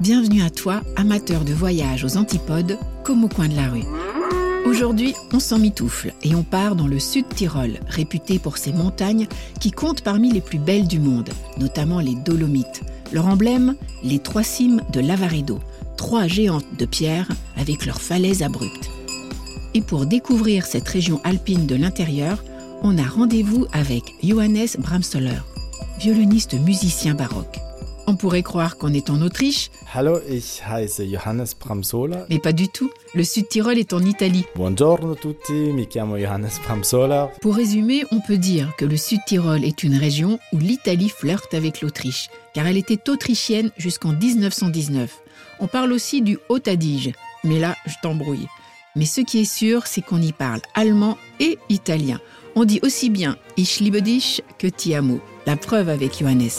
Bienvenue à toi, amateur de voyage aux antipodes, comme au coin de la rue. Aujourd'hui, on s'en mitoufle et on part dans le sud Tyrol, réputé pour ses montagnes qui comptent parmi les plus belles du monde, notamment les Dolomites. Leur emblème, les trois cimes de Lavaredo, trois géantes de pierre avec leurs falaises abruptes. Et pour découvrir cette région alpine de l'intérieur, on a rendez-vous avec Johannes Bramsoller, violoniste musicien baroque. On pourrait croire qu'on est en Autriche. Hallo, ich heiße Johannes Bramsola. Mais pas du tout. Le Sud-Tyrol est en Italie. Buongiorno tutti, mi chiamo Johannes Bramsola. Pour résumer, on peut dire que le Sud-Tyrol est une région où l'Italie flirte avec l'Autriche, car elle était autrichienne jusqu'en 1919. On parle aussi du Haut-Adige, mais là, je t'embrouille. Mais ce qui est sûr, c'est qu'on y parle allemand et italien. On dit aussi bien Ich liebe dich que Ti amo. La preuve avec Johannes.